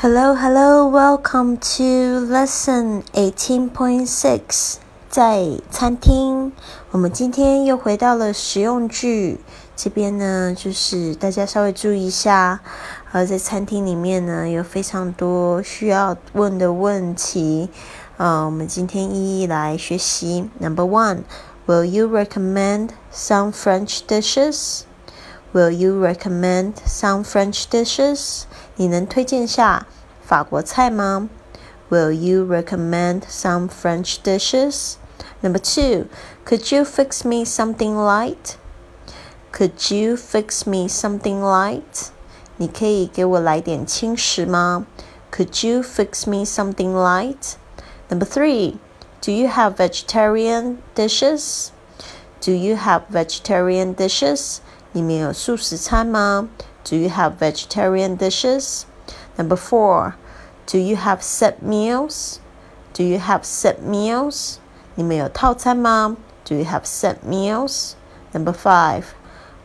Hello, hello, welcome to lesson eighteen point six。在餐厅，我们今天又回到了实用句这边呢，就是大家稍微注意一下。呃，在餐厅里面呢，有非常多需要问的问题。呃，我们今天一一来学习。Number one, will you recommend some French dishes? Will you recommend some French dishes? 你能推荐下法国菜吗？Will you recommend some French dishes? Number two, could you fix me something light? Could you fix me something light? 你可以给我来点轻食吗？Could you fix me something light? Number three, do you have vegetarian dishes? Do you have vegetarian dishes? 你们有素食餐吗？Do you have vegetarian dishes? Number four, do you have set meals? Do you have set meals? 你们有套餐吗？Do you have set meals? Number five,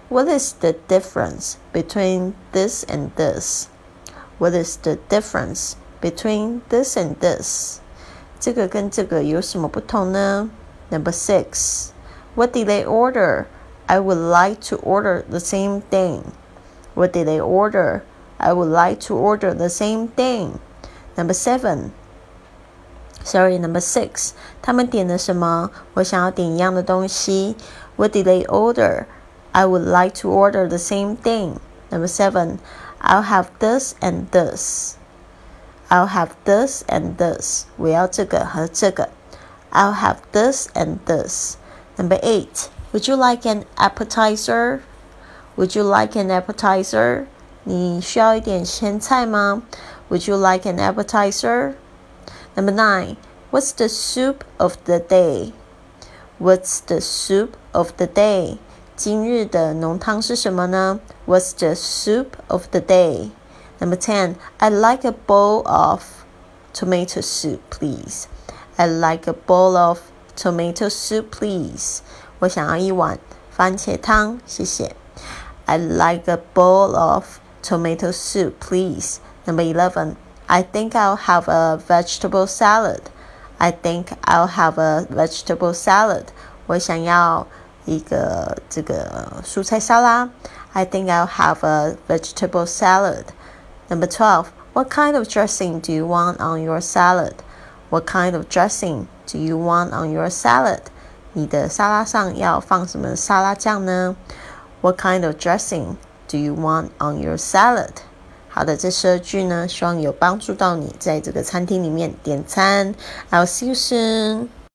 what is the difference between this and this? What is the difference between this and this? 这个跟这个有什么不同呢？Number six, what did they order? I would like to order the same thing. What did they order? I would like to order the same thing. Number seven. Sorry, number six. 他们点了什么？我想要点一样的东西。What did they order? I would like to order the same thing. Number seven. I'll have this and this. I'll have this and this. 我要这个和这个。I'll have this and this. Number eight. Would you like an appetizer? Would you like an appetizer? 你需要一点前菜吗？Would you like an appetizer? Number nine. What's the soup of the day? What's the soup of the day? 今日的浓汤是什么呢？What's the soup of the day? Number ten. I'd like a bowl of tomato soup, please. I'd like a bowl of tomato soup, please. 我想要一碗番茄汤，谢谢。I'd like a bowl of tomato soup, please. Number 11. I think I'll have a vegetable salad. I think I'll have a vegetable salad. 我想要一个这个蔬菜沙拉。I think I'll have a vegetable salad. Number 12. What kind of dressing do you want on your salad? What kind of dressing do you want on your salad? 你的沙拉上要放什么沙拉酱呢？What kind of dressing do you want on your salad？好的，这十二句呢，希望有帮助到你在这个餐厅里面点餐。I'll see you soon.